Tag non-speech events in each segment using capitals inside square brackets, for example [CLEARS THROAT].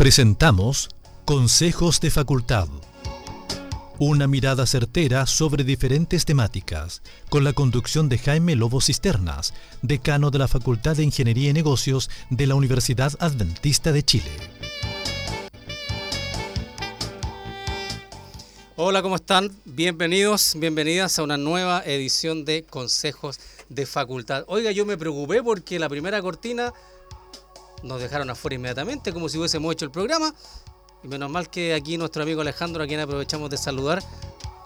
Presentamos Consejos de Facultad. Una mirada certera sobre diferentes temáticas, con la conducción de Jaime Lobo Cisternas, decano de la Facultad de Ingeniería y Negocios de la Universidad Adventista de Chile. Hola, ¿cómo están? Bienvenidos, bienvenidas a una nueva edición de Consejos de Facultad. Oiga, yo me preocupé porque la primera cortina nos dejaron afuera inmediatamente, como si hubiésemos hecho el programa. Y menos mal que aquí nuestro amigo Alejandro, a quien aprovechamos de saludar,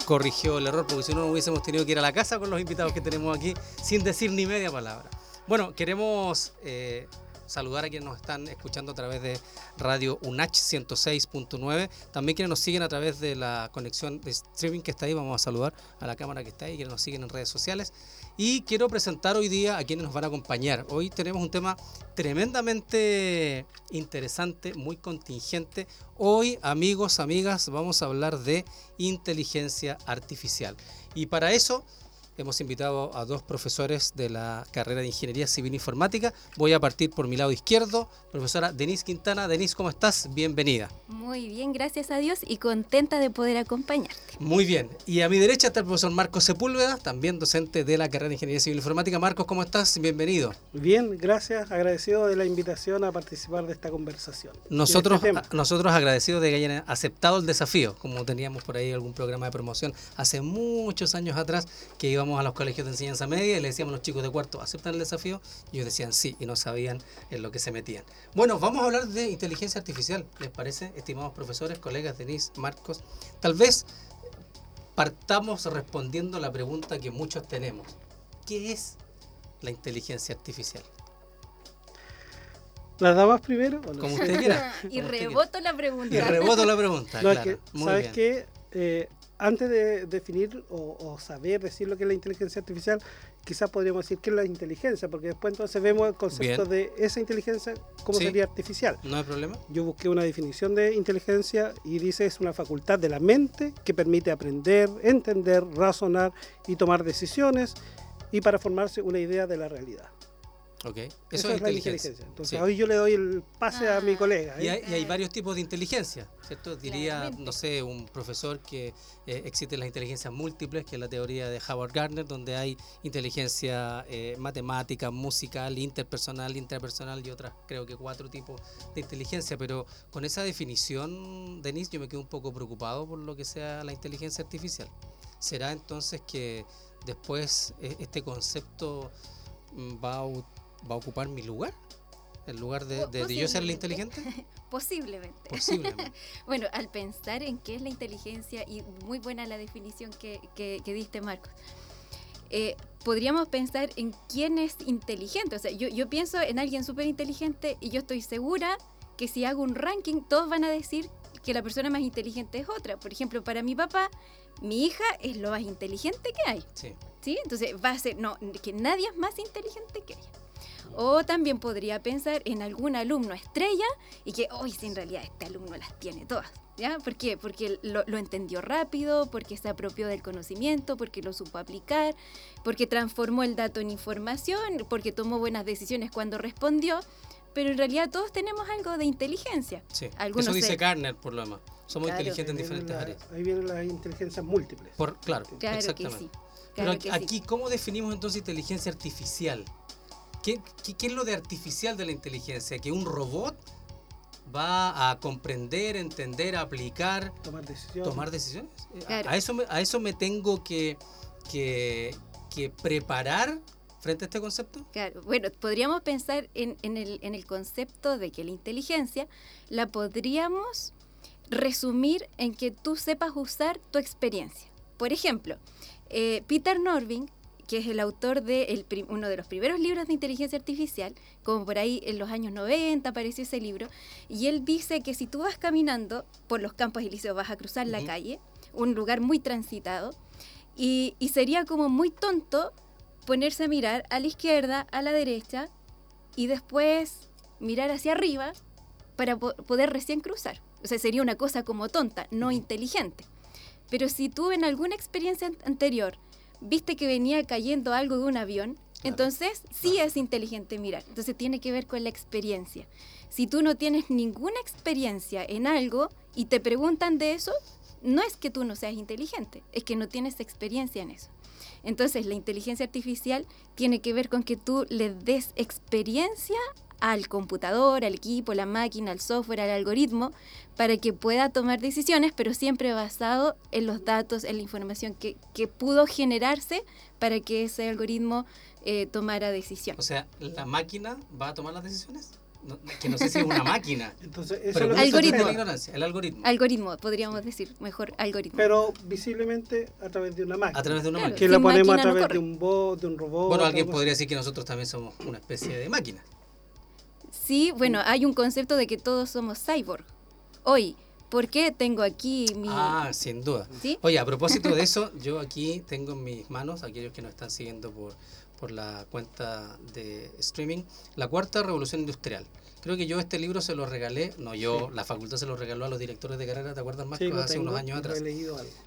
corrigió el error, porque si no, no hubiésemos tenido que ir a la casa con los invitados que tenemos aquí sin decir ni media palabra. Bueno, queremos eh, saludar a quienes nos están escuchando a través de Radio UNACH 106.9. También quienes nos siguen a través de la conexión de streaming que está ahí. Vamos a saludar a la cámara que está ahí, quienes nos siguen en redes sociales. Y quiero presentar hoy día a quienes nos van a acompañar. Hoy tenemos un tema tremendamente interesante, muy contingente. Hoy, amigos, amigas, vamos a hablar de inteligencia artificial. Y para eso hemos invitado a dos profesores de la carrera de Ingeniería Civil Informática. Voy a partir por mi lado izquierdo, profesora Denise Quintana. Denise, ¿cómo estás? Bienvenida. Muy bien, gracias a Dios y contenta de poder acompañarte. Muy bien. Y a mi derecha está el profesor Marcos Sepúlveda, también docente de la carrera de Ingeniería Civil Informática. Marcos, ¿cómo estás? Bienvenido. Bien, gracias. Agradecido de la invitación a participar de esta conversación. Nosotros, este nosotros agradecidos de que hayan aceptado el desafío, como teníamos por ahí algún programa de promoción hace muchos años atrás que iba a los colegios de enseñanza media y le decíamos a los chicos de cuarto, ¿aceptan el desafío? Y ellos decían sí y no sabían en lo que se metían. Bueno, vamos a hablar de inteligencia artificial, ¿les parece, estimados profesores, colegas, Denise, Marcos? Tal vez partamos respondiendo la pregunta que muchos tenemos. ¿Qué es la inteligencia artificial? ¿Las damas primero? Como usted quiera. [LAUGHS] y reboto la pregunta. Y reboto la pregunta. claro. ¿Sabes qué? Eh, antes de definir o, saber decir lo que es la inteligencia artificial, quizás podríamos decir qué es la inteligencia, porque después entonces vemos el concepto de esa inteligencia como sería artificial. No hay problema. Yo busqué una definición de inteligencia y dice es una facultad de la mente que permite aprender, entender, razonar y tomar decisiones y para formarse una idea de la realidad. Okay. Eso, es, inteligencia. Entonces hoy yo le doy el pase a mi ah. colega. Y, hay, varios tipos de inteligencia, ¿cierto? Diría, no sé, un profesor que eh, existen las inteligencias múltiples, que es la teoría de Howard Gardner, donde hay inteligencia eh, matemática, musical, interpersonal, intrapersonal y otras, creo que cuatro tipos de inteligencia. Pero con esa definición, Denise, yo me quedo un poco preocupado por lo que sea la inteligencia artificial. ¿Será entonces que después eh, este concepto mm, va a va a ocupar mi lugar? ¿En lugar de, de, yo ser el inteligente? [LAUGHS] Posiblemente. Posiblemente. [LAUGHS] bueno, al pensar en qué es la inteligencia, y muy buena la definición que, que, diste, Marcos, eh, podríamos pensar en quién es inteligente. O sea, yo, yo pienso en alguien súper inteligente y yo estoy segura que si hago un ranking, todos van a decir que la persona más inteligente es otra. Por ejemplo, para mi papá, mi hija es lo más inteligente que hay. Sí. ¿Sí? Entonces va a ser, no, que nadie es más inteligente que ella. O también podría pensar en algún alumno estrella y que, hoy si en realidad este alumno las tiene todas. ¿Ya? ¿Por qué? Porque lo, entendió rápido, porque se apropió del conocimiento, porque lo supo aplicar, porque transformó el dato en información, porque tomó buenas decisiones cuando respondió. Pero en realidad todos tenemos algo de inteligencia. Sí. Eso dice Garner, por lo demás. Somos inteligentes en diferentes áreas. Ahí vienen las inteligencias múltiples. Por, claro, exactamente. Pero aquí, ¿cómo definimos entonces inteligencia artificial? ¿Qué, es lo de artificial de la inteligencia? ¿Que un robot va a comprender, entender, aplicar, tomar decisiones? Tomar decisiones? A, eso me, a eso me tengo que, que, preparar frente a este concepto? Claro, bueno, podríamos pensar en, el, en el concepto de que la inteligencia la podríamos resumir en que tú sepas usar tu experiencia. Por ejemplo, eh, Peter Norving que es el autor de uno de los primeros libros de inteligencia artificial, como por ahí en los años 90 apareció ese libro, y él dice que si tú vas caminando por los campos elíseos vas a cruzar la calle, un lugar muy transitado, y, sería como muy tonto ponerse a mirar a la izquierda, a la derecha, y después mirar hacia arriba para poder recién cruzar. O sea, sería una cosa como tonta, no inteligente. Pero si tú en alguna experiencia anterior viste que venía cayendo algo de un avión Entonces, sí es inteligente mirar. Entonces, tiene que ver con la experiencia. Si tú no tienes ninguna experiencia en algo y te preguntan de eso, no es que tú no seas inteligente, es que no tienes experiencia en eso. Entonces, la inteligencia artificial tiene que ver con que tú le des experiencia al computador, al equipo, la máquina, al software, al algoritmo, para que pueda tomar decisiones, pero siempre basado en los datos, en la información que, que pudo generarse para que ese algoritmo eh, tomara decisión. O sea, ¿la máquina va a tomar las decisiones? que no sé si es una [LAUGHS] máquina. Entonces, eso es algoritmo. el algoritmo. Algoritmo, podríamos decir, mejor algoritmo. Pero visiblemente a través de una máquina. A través de una máquina. Que la ponemos a través de un bot, de un robot. Bueno, alguien podría decir que nosotros también somos una especie de máquina. Sí, bueno, hay un concepto de que todos somos cyborg. Hoy, ¿por qué tengo aquí mi... Ah, sin duda. Oye, a propósito de eso, yo aquí tengo en mis manos, aquellos que nos están siguiendo por, por la cuenta de streaming, La Cuarta Revolución Industrial. Creo que yo este libro se lo regalé, no yo, la facultad se lo regaló a los directores de carrera, ¿te acuerdas más? hace unos años atrás.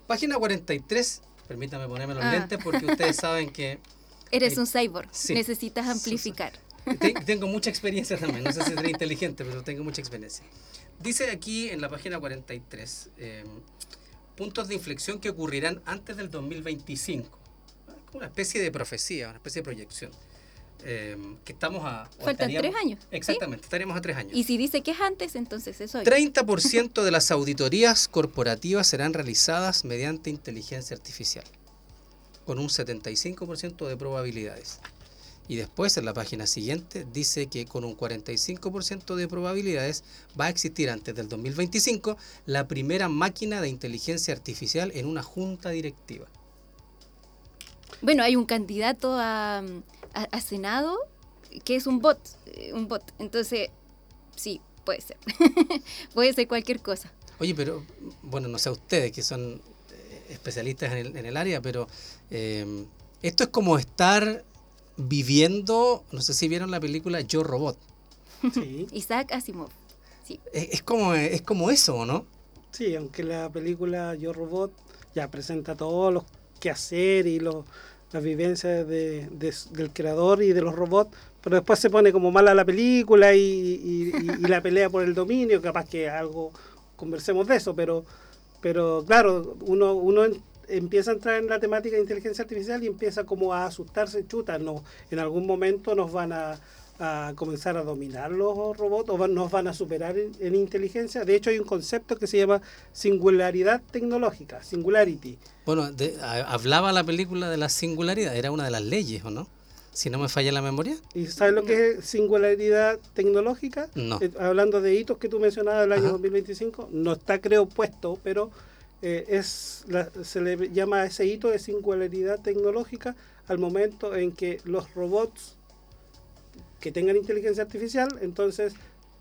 Página 43, permítame ponerme los ah. lentes porque ustedes saben que... [LAUGHS] Eres un cyborg, necesitas amplificar. Tengo mucha experiencia también, no sé si seré inteligente, pero tengo mucha experiencia. Dice aquí en la página 43, em, puntos de inflexión que ocurrirán antes del 2025. Una especie de profecía, una especie de proyección. Em, que estamos a... Faltan tres años. Exactamente, estaríamos a tres años. Y si dice que es antes, entonces eso 30% de las auditorías corporativas serán realizadas mediante inteligencia artificial, con un 75% de probabilidades. Y después en la página siguiente dice que con un 45% de probabilidades va a existir antes del 2025 la primera máquina de inteligencia artificial en una junta directiva. Bueno, hay un candidato a, Senado que es un bot, eh, un bot. Entonces, sí, puede ser. [LAUGHS] puede ser cualquier cosa. Oye, pero, bueno, no sé ustedes que son eh, especialistas en el, en el área, pero eh, esto es como estar viviendo, no sé si vieron la película Yo Robot. Sí. [LAUGHS] Isaac Asimov. Sí. Es, como, es como eso, ¿no? Sí, aunque la película Yo Robot ya presenta todos los quehaceres y los, las vivencias de, del creador y de los robots, pero después se pone como mala la película y, la pelea por el dominio, capaz que algo conversemos de eso, pero, pero claro, uno, uno empieza a entrar en la temática de inteligencia artificial y empieza como a asustarse, chuta, no, en algún momento nos van a, comenzar a dominar los robots o nos van a superar en, inteligencia. De hecho, hay un concepto que se llama singularidad tecnológica, singularity. Bueno, hablaba la película de la singularidad, era una de las leyes, ¿o no? Si no me falla la memoria. ¿Y sabes lo que es singularidad tecnológica? No. Eh, hablando de hitos que tú mencionabas del año 2025, no está creo puesto, pero eh, es se le llama ese hito de singularidad tecnológica al momento en que los robots que tengan inteligencia artificial entonces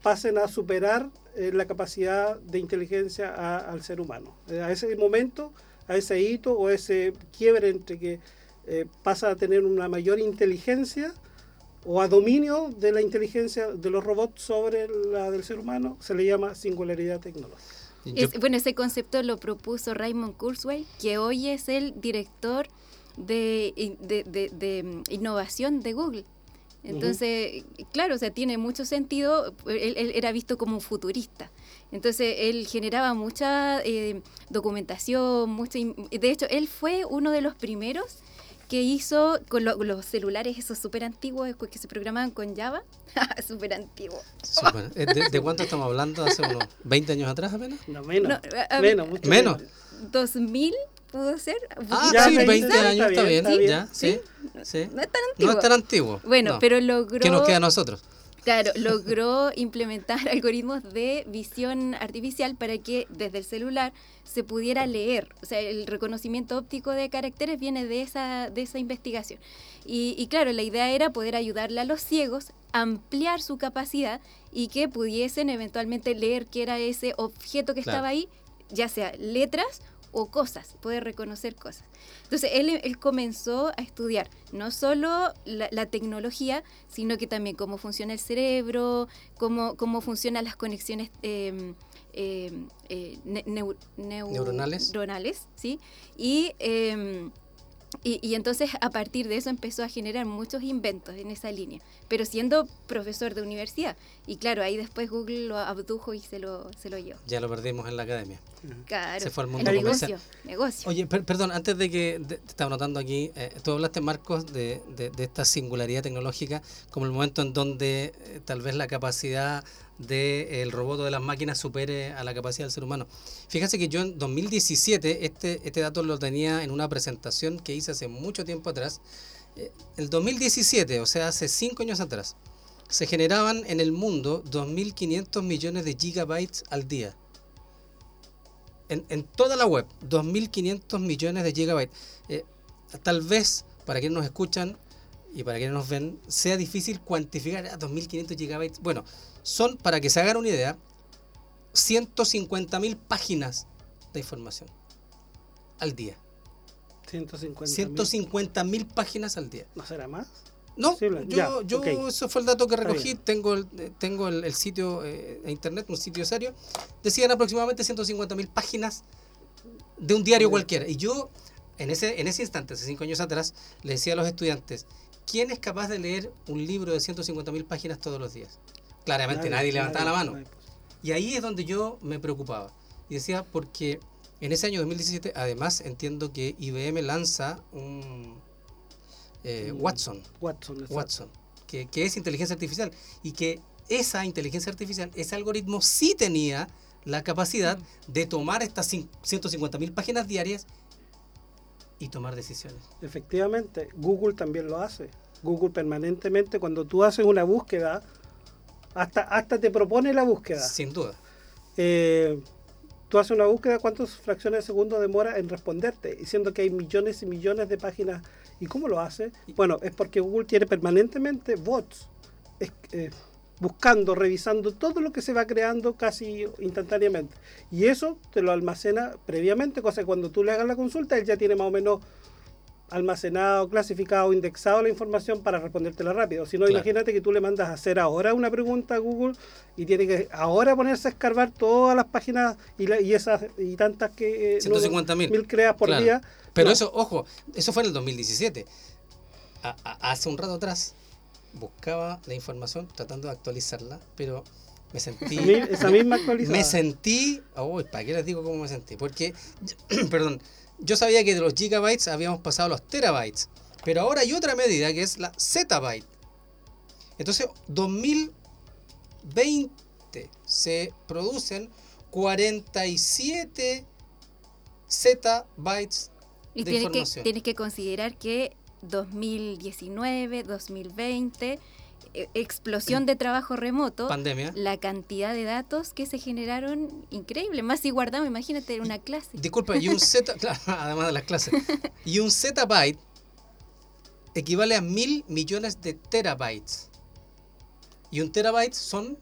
pasen a superar eh, la capacidad de inteligencia al ser humano. Eh, a ese momento, a ese hito o ese quiebre entre que pasa a tener una mayor inteligencia o a dominio de la inteligencia de los robots sobre la del ser humano, se le llama singularidad tecnológica bueno, ese concepto lo propuso Raymond Kurzweil, que hoy es el director de, mm, innovación de Google. Entonces, claro, o sea, tiene mucho sentido, él, era visto como un futurista. Entonces, él generaba mucha eh, documentación, mucha, de hecho, él fue uno de los primeros que hizo con los celulares esos súper antiguos que se programaban con Java. [LAUGHS] súper antiguo. ¿De, cuánto estamos hablando? ¿Hace unos 20 años atrás apenas? No, menos. menos, mucho menos. 2000 pudo ser. Ah, sí, 20, años está bien, ya, ¿Sí? ¿Sí? No es tan antiguo. No es tan antiguo. Bueno, pero logró... ¿Qué nos queda a nosotros? Claro, logró implementar [LAUGHS] algoritmos de visión artificial para que desde el celular se pudiera leer. O sea, el reconocimiento óptico de caracteres viene de esa, de esa investigación. Y, claro, la idea era poder ayudarle a los ciegos a ampliar su capacidad y que pudiesen eventualmente leer qué era ese objeto que estaba ahí, ya sea letras o cosas, poder reconocer cosas. Entonces, él, comenzó a estudiar no solo la, tecnología, sino que también cómo funciona el cerebro, cómo, cómo funcionan las conexiones em, em, eh, neuronales. ¿sí? Y em, Y, entonces a partir de eso empezó a generar muchos inventos en esa línea, pero siendo profesor de universidad. Y claro, ahí después Google lo abdujo y se lo, se lo llevó. Ya lo perdimos en la academia. Claro, se fue al mundo negocio, negocio. Oye, perdón, antes de que te estaba notando aquí, eh, tú hablaste, Marcos, de, de, esta singularidad tecnológica como el momento en donde eh, tal vez la capacidad del robot o de las máquinas supere a la capacidad del ser humano. Fíjense que yo en 2017, este, este dato lo tenía en una presentación que hice hace mucho tiempo atrás. Eh, el 2017, o sea, hace cinco años atrás, se generaban en el mundo 2.500 millones de gigabytes al día. En, en toda la web, 2.500 millones de gigabytes. Eh, tal vez, para quienes nos escuchan y para quienes nos ven, sea difícil cuantificar a 2.500 gigabytes. Bueno, son, para que se hagan una idea, 150.000 páginas de información al día. 150.000 páginas al día. ¿No será más? No, yo, yo eso fue el dato que recogí, tengo el, tengo el, sitio eh, de internet, un sitio serio, decían aproximadamente 150.000 páginas de un diario cualquiera. Y yo, en ese, en ese instante, hace cinco años atrás, le decía a los estudiantes, ¿quién es capaz de leer un libro de 150.000 páginas todos los días? Claramente nadie, levantaba la mano. Y ahí es donde yo me preocupaba. Y decía, porque en ese año 2017, además, entiendo que IBM lanza un eh, Watson. Watson, Watson que, es inteligencia artificial. Y que esa inteligencia artificial, ese algoritmo sí tenía la capacidad de tomar estas 150.000 páginas diarias y tomar decisiones. Efectivamente, Google también lo hace. Google permanentemente, cuando tú haces una búsqueda, hasta, hasta te propone la búsqueda. Sin duda. Eh, tú haces una búsqueda, ¿cuántas fracciones de segundo demora en responderte? Diciendo que hay millones y millones de páginas. ¿Y cómo lo hace? Bueno, es porque Google tiene permanentemente bots. Eh, buscando, revisando todo lo que se va creando casi instantáneamente. Y eso te lo almacena previamente, cosa que cuando tú le hagas la consulta, él ya tiene más o menos almacenado, clasificado, indexado la información para respondértela rápido. Si no, imagínate que tú le mandas a hacer ahora una pregunta a Google y tiene que ahora ponerse a escarbar todas las páginas y, y esas y tantas que... Eh, 150 mil. creas por día. Pero eso, ojo, eso fue en el 2017. hace un rato atrás buscaba la información tratando de actualizarla, pero me sentí... [LAUGHS] Esa misma actualización. Me sentí... Oh, ¿Para qué les digo cómo me sentí? Porque, [CLEARS THROAT] perdón, yo sabía que de los gigabytes habíamos pasado a los terabytes, pero ahora hay otra medida que es la zettabyte. Entonces, 2020 se producen 47 zettabytes y de información. tienes que considerar que 2019, 2020 e, explosión de trabajo remoto, pandemia, la cantidad de datos que se generaron, increíble. Más si guardamos, imagínate, una clase. Disculpa, y un Z, [LAUGHS] además de las clases, y un zettabyte equivale a mil millones de terabytes. Y un terabyte son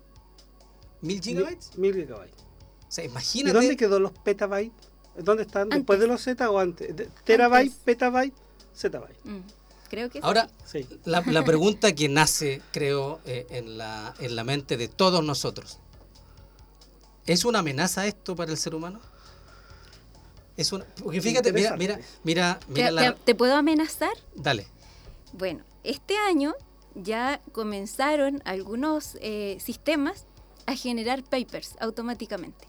mil gigabytes. Mil, gigabytes. O sea, imagínate. ¿Y dónde quedó los petabytes? ¿Dónde están? ¿Después de los Z o antes? ¿Terabyte, petabyte, zettabyte? Mm. Ahora, la, [LAUGHS] pregunta que nace, creo, eh, en, la, en la mente de todos nosotros. ¿Es una amenaza esto para el ser humano? Es una, porque fíjate, mira, mira, mira, mira ¿Te, puedo amenazar? Dale. Bueno, este año ya comenzaron algunos eh, sistemas a generar papers automáticamente.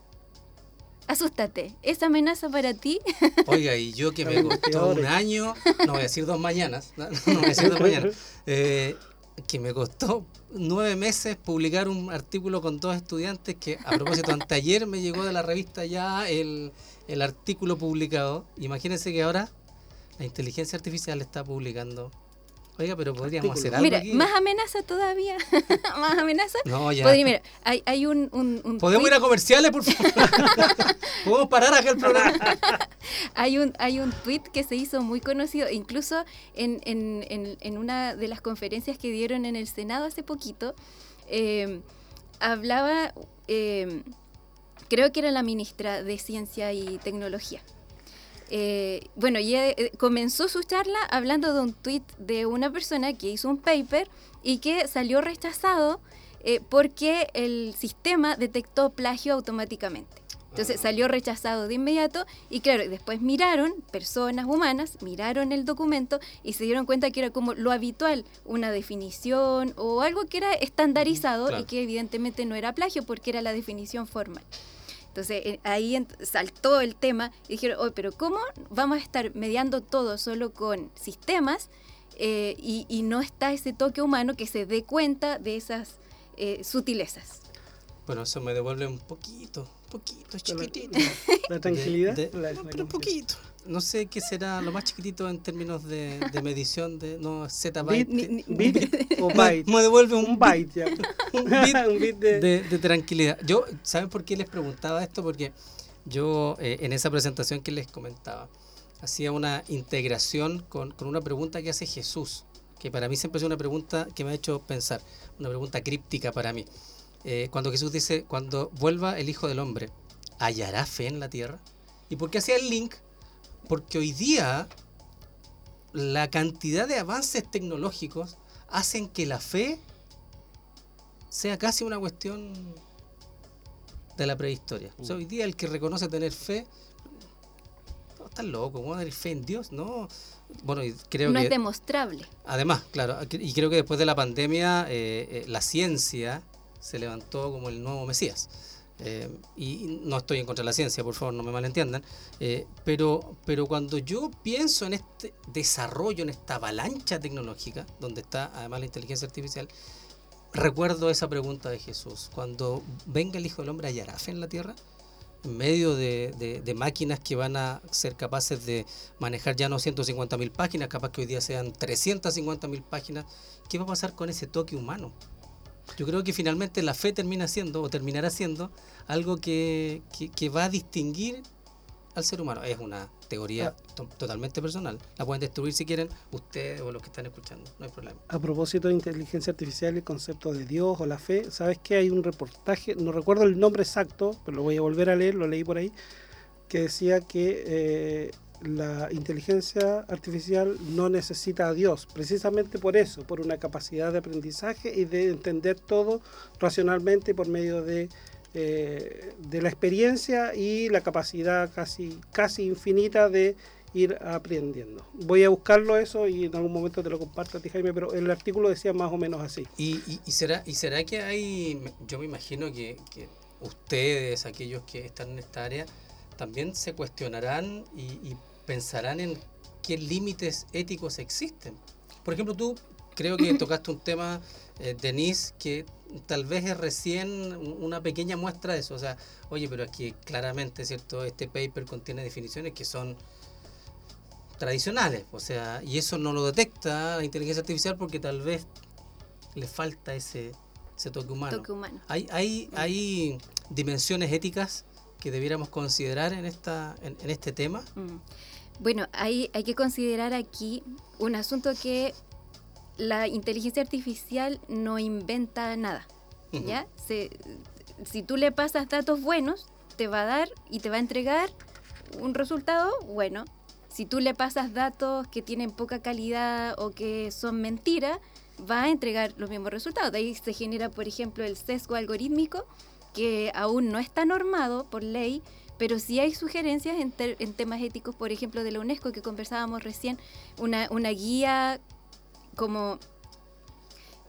Asústate, ¿es amenaza para ti? [LAUGHS] Oiga, y yo que me costó un año, no voy a decir dos mañanas, no, voy a decir dos mañanas, eh, que me costó nueve meses publicar un artículo con dos estudiantes que, a propósito, anteayer me llegó de la revista ya el, el artículo publicado. Imagínense que ahora la inteligencia artificial está publicando Oiga, pero podríamos hacer algo Mira, más amenaza todavía. [LAUGHS] más amenaza. No, ya. mira, hay, hay un, un, ¿Podemos ir a comerciales, por favor? [LAUGHS] ¿Podemos parar acá el programa? [LAUGHS] hay, un, hay un tweet que se hizo muy conocido, incluso en, en, en, en una de las conferencias que dieron en el Senado hace poquito, eh, hablaba, eh, creo que era la ministra de Ciencia y Tecnología, eh, bueno, y eh, comenzó su charla hablando de un tweet de una persona que hizo un paper y que salió rechazado eh, porque el sistema detectó plagio automáticamente. Entonces salió rechazado de inmediato y claro, después miraron, personas humanas, miraron el documento y se dieron cuenta que era como lo habitual, una definición o algo que era estandarizado y que evidentemente no era plagio porque era la definición formal. Entonces eh, ahí saltó el tema y dijeron, oye, pero ¿cómo vamos a estar mediando todo solo con sistemas eh, y, no está ese toque humano que se dé cuenta de esas eh, sutilezas? Bueno, eso me devuelve un poquito, poquito, chiquitito. [LAUGHS] La, tranquilidad. pero un poquito. No sé qué será lo más chiquitito en términos de, medición de no z byte. Bit, [LAUGHS] o byte. Me, devuelve un, byte ya. [LAUGHS] un bit, de, tranquilidad. Yo, ¿saben por qué les preguntaba esto? Porque yo eh, en esa presentación que les comentaba hacía una integración con, con una pregunta que hace Jesús, que para mí siempre es una pregunta que me ha hecho pensar, una pregunta críptica para mí. Eh, cuando Jesús dice, cuando vuelva el Hijo del Hombre, ¿hallará fe en la tierra? ¿Y por qué hacía el link? Porque hoy día la cantidad de avances tecnológicos hacen que la fe sea casi una cuestión de la prehistoria. hoy día el que reconoce tener fe, no, está loco, ¿cómo tener fe en Dios? No, bueno, creo no es demostrable. Además, claro, y creo que después de la pandemia, eh, eh, la ciencia se levantó como el nuevo Mesías. Eh, y no estoy en contra de la ciencia, por favor, no me malentiendan, eh, pero, pero cuando yo pienso en este desarrollo, en esta avalancha tecnológica, donde está además la inteligencia artificial, recuerdo esa pregunta de Jesús, cuando venga el Hijo del Hombre, ¿hallará fe en la tierra? En medio de, de, máquinas que van a ser capaces de manejar ya no 150 mil páginas, capaz que hoy día sean 350 mil páginas, ¿qué va a pasar con ese toque humano? Yo creo que finalmente la fe termina siendo o terminará siendo algo que, va a distinguir al ser humano. Es una teoría ah. totalmente personal. La pueden destruir si quieren ustedes o los que están escuchando. No hay problema. A propósito de inteligencia artificial el concepto de Dios o la fe, ¿sabes que hay un reportaje? No recuerdo el nombre exacto, pero lo voy a volver a leer, lo leí por ahí, que decía que eh, la inteligencia artificial no necesita a Dios, precisamente por eso, por una capacidad de aprendizaje y de entender todo racionalmente por medio de, eh, de la experiencia y la capacidad casi, casi infinita de ir aprendiendo. Voy a buscarlo eso y en algún momento te lo comparto a ti Jaime, pero el artículo decía más o menos así. ¿Y, y, será, y será que hay, yo me imagino que, que ustedes, aquellos que están en esta área, también se cuestionarán y, pensarán en qué límites éticos existen. Por ejemplo, tú creo que tocaste un tema, eh, Denise, que tal vez es recién una pequeña muestra de eso. O sea, oye, pero aquí claramente, ¿cierto? Este paper contiene definiciones que son tradicionales. O sea, y eso no lo detecta la inteligencia artificial porque tal vez le falta ese, ese toque humano. Hay, hay, hay dimensiones éticas que debiéramos considerar en, esta, en, este tema? Mm. Bueno, hay, hay que considerar aquí un asunto que la inteligencia artificial no inventa nada. ¿ya? si tú le pasas datos buenos, te va a dar y te va a entregar un resultado bueno. Si tú le pasas datos que tienen poca calidad o que son mentira, va a entregar los mismos resultados. De ahí se genera, por ejemplo, el sesgo algorítmico, que aún no está normado por ley, pero sí hay sugerencias en, temas éticos, por ejemplo, de la UNESCO que conversábamos recién, una, guía como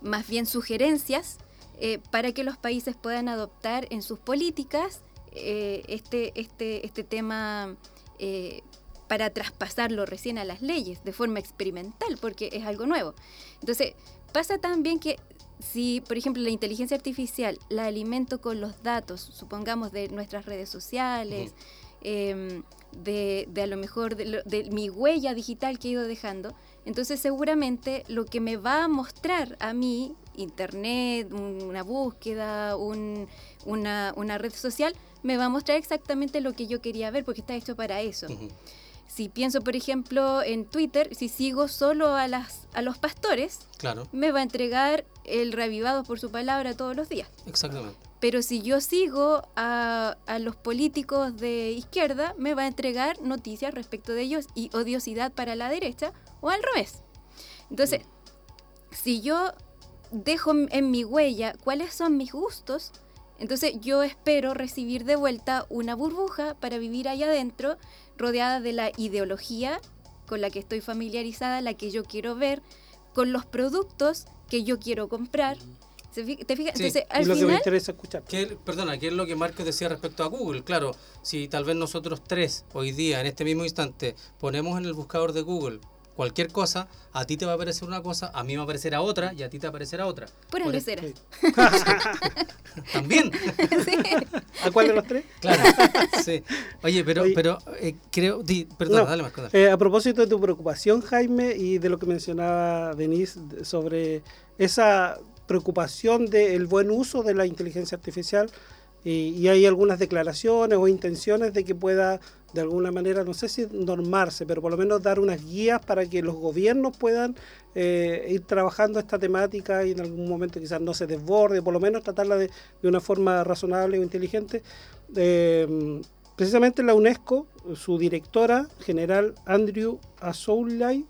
más bien sugerencias eh, para que los países puedan adoptar en sus políticas eh, este, este, este tema eh, para traspasarlo recién a las leyes de forma experimental, porque es algo nuevo. Entonces, pasa también que si, por ejemplo, la inteligencia artificial la alimento con los datos, supongamos, de nuestras redes sociales, em, de, a lo mejor de, mi huella digital que he ido dejando, entonces seguramente lo que me va a mostrar a mí, internet, una búsqueda, una, red social, me va a mostrar exactamente lo que yo quería ver porque está hecho para eso. Si pienso, por ejemplo, en Twitter, si sigo solo a, las, a los pastores, claro. me va a entregar el reavivado por su palabra todos los días. Exactamente. Pero si yo sigo a, a, los políticos de izquierda, me va a entregar noticias respecto de ellos y odiosidad para la derecha o al revés. Entonces, si yo dejo en mi huella cuáles son mis gustos, Entonces yo espero recibir de vuelta una burbuja para vivir allá adentro, rodeada de la ideología con la que estoy familiarizada, la que yo quiero ver, con los productos que yo quiero comprar. ¿Te fijas? Entonces, al y lo final, que me interesa escuchar. ¿Qué, perdona, ¿qué es lo que Marcos decía respecto a Google? Claro, si tal vez nosotros tres hoy día, en este mismo instante, ponemos en el buscador de Google cualquier cosa, a ti te va a aparecer una cosa, a mí me va a aparecer a otra y a ti te va a aparecer a otra. Pura Por- lesera. [LAUGHS] También. ¿A cuál de los tres? Claro, sí. Oye, pero, Oye. pero eh, creo, di, perdona, No, dale Marcos. dale. eh, a propósito de tu preocupación, Jaime, y de lo que mencionaba Denise de- sobre esa preocupación del buen uso de la inteligencia artificial, y, y hay algunas declaraciones o intenciones de que pueda, de alguna manera, no sé si normarse, pero por lo menos dar unas guías para que los gobiernos puedan eh, ir trabajando esta temática y en algún momento quizás no se desborde, por lo menos tratarla de, de una forma razonable o inteligente. Eh, precisamente la UNESCO, su directora general Andrew Azoulay,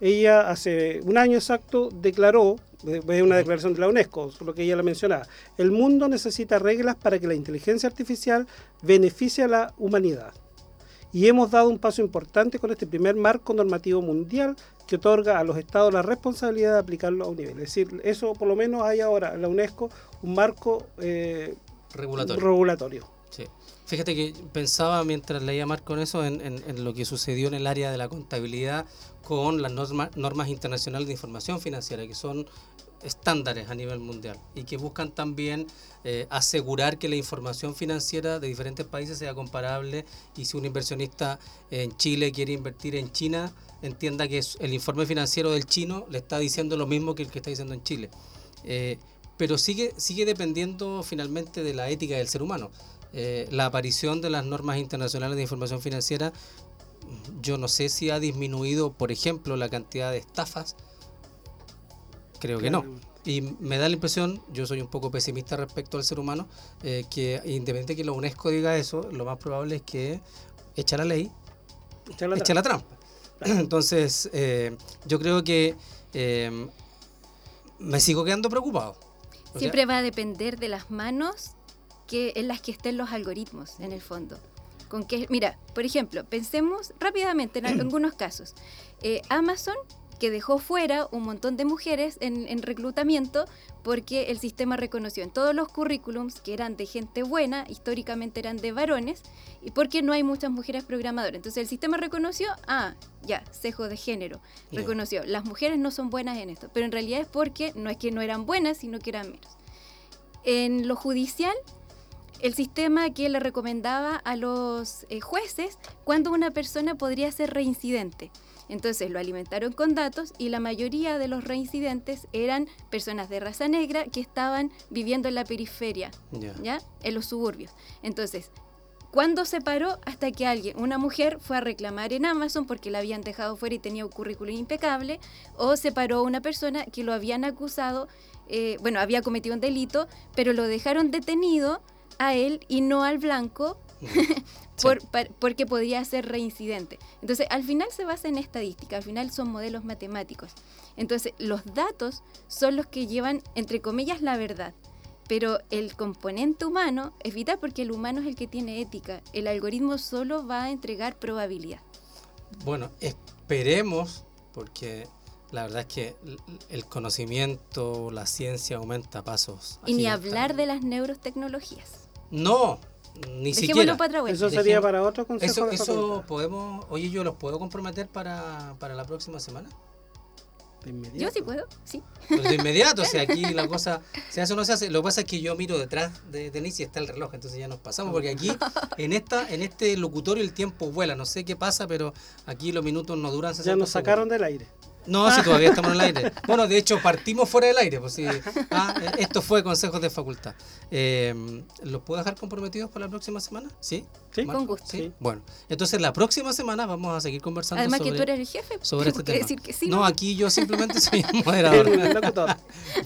ella hace un año exacto declaró, es una declaración de la UNESCO, lo que ella la mencionaba, el mundo necesita reglas para que la inteligencia artificial beneficie a la humanidad. Y hemos dado un paso importante con este primer marco normativo mundial que otorga a los estados la responsabilidad de aplicarlo a un nivel. Es decir, eso por lo menos hay ahora en la UNESCO un marco eh, Regulatorio. regulatorio. Sí. Fíjate que pensaba mientras leía Marco en eso, en, en- en lo que sucedió en el área de la contabilidad con las norma- normas internacionales de información financiera, que son estándares a nivel mundial y que buscan también eh, asegurar que la información financiera de diferentes países sea comparable y si un inversionista en Chile quiere invertir en China, entienda que el informe financiero del chino le está diciendo lo mismo que el que está diciendo en Chile. Eh, pero sigue, sigue dependiendo finalmente de la ética del ser humano. Eh, la aparición de las normas internacionales de información financiera, yo no sé si ha disminuido, por ejemplo, la cantidad de estafas. Creo que no. Y me da la impresión, yo soy un poco pesimista respecto al ser humano, eh, que independiente de que la UNESCO diga eso, lo más probable es que echa la ley la echa la trampa. [CLEARS THROAT] Entonces, eh, yo creo que eh, me sigo quedando preocupado. O sea, siempre va a depender de las manos que, en las que estén los algoritmos, en el fondo. Con que, mira, por ejemplo, pensemos rápidamente en [CLEARS THROAT] algunos casos. Eh, Amazon, que dejó fuera un montón de mujeres en, en reclutamiento porque el sistema reconoció en todos los currículums que eran de gente buena, históricamente eran de varones, y porque no hay muchas mujeres programadoras. Entonces el sistema reconoció, ah, ya, sesgo de género, Ya. reconoció, las mujeres no son buenas en esto, pero en realidad es porque no es que no eran buenas, sino que eran menos. En lo judicial, el sistema que le recomendaba a los eh, jueces cuando una persona podría ser reincidente. Entonces lo alimentaron con datos y la mayoría de los reincidentes eran personas de raza negra que estaban viviendo en la periferia, ya. ¿ya? En los suburbios. Entonces, ¿cuándo se paró? Hasta que alguien, una mujer, fue a reclamar en Amazon porque la habían dejado fuera y tenía un currículum impecable, o se paró una persona que lo habían acusado, eh, bueno, había cometido un delito, pero lo dejaron detenido a él y no al blanco [LAUGHS] por- par- porque podía ser reincidente. Entonces, al final se basa en estadística, al final son modelos matemáticos. Entonces, los datos son los que llevan, entre comillas, la verdad. Pero el componente humano es vital porque el humano es el que tiene ética. El algoritmo solo va a entregar probabilidad. Bueno, esperemos, porque la verdad es que el conocimiento, la ciencia aumenta a pasos. Y ni hablar de las neurotecnologías. No, ni Dejémoslo siquiera. para otra vuelta. Eso sería Dejemos- para otro consejo. Eso, de eso podemos, oye, yo los puedo comprometer para, para la próxima semana. De inmediato. Yo sí puedo, sí. Pues de inmediato, o sea, aquí la [LAUGHS] cosa se hace o no se hace. Lo que pasa es que yo miro detrás de Denise y está el reloj, entonces ya nos pasamos, porque aquí, [LAUGHS] en esta en este locutorio, el tiempo vuela. No sé qué pasa, pero aquí los minutos no duran 60 Ya nos sacaron segundos. del aire. No, si todavía estamos en el aire. Bueno, de hecho, partimos fuera del aire. Pues sí. Ah, eh, esto fue consejos de facultad. Eh, ¿Los puedo dejar comprometidos para la próxima semana? ¿Sí? Sí. Marco? Con gusto. ¿Sí? Sí. Bueno, entonces la próxima semana vamos a seguir conversando Además sobre, que tú eres el jefe. sobre este tema. decir que sí. no, aquí yo simplemente soy [LAUGHS] el moderador.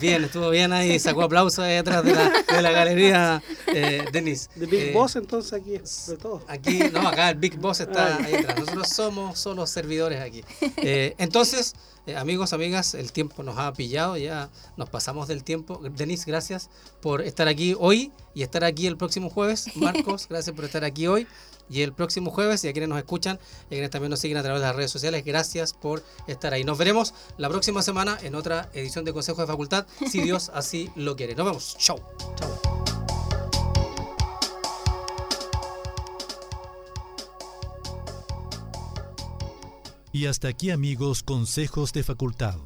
Bien, estuvo bien ahí, sacó aplausos ahí atrás de la, de la galería eh, Denis. De Big Eh, Boss, entonces aquí, de todo. Aquí, no, acá el Big Boss está Ah, ahí atrás. Nosotros somos solo servidores aquí. Eh, entonces, Eh, amigos, amigas, el tiempo nos ha pillado, ya nos pasamos del tiempo. Denise, gracias por estar aquí hoy y estar aquí el próximo jueves. [LAUGHS] Marcos, gracias por estar aquí hoy y el próximo jueves. Y a quienes nos escuchan y a quienes también nos siguen a través de las redes sociales, gracias por estar ahí. Nos veremos la próxima semana en otra edición de Consejo de Facultad, si [LAUGHS] Dios así lo quiere. Nos vemos. Chau. Chau. Y hasta aquí amigos, consejos de facultad.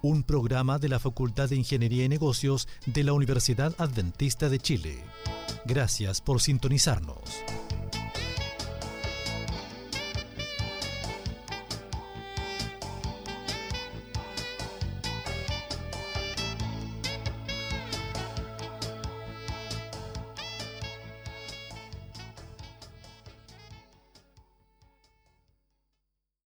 Un programa de la Facultad de Ingeniería y Negocios de la Universidad Adventista de Chile. Gracias por sintonizarnos.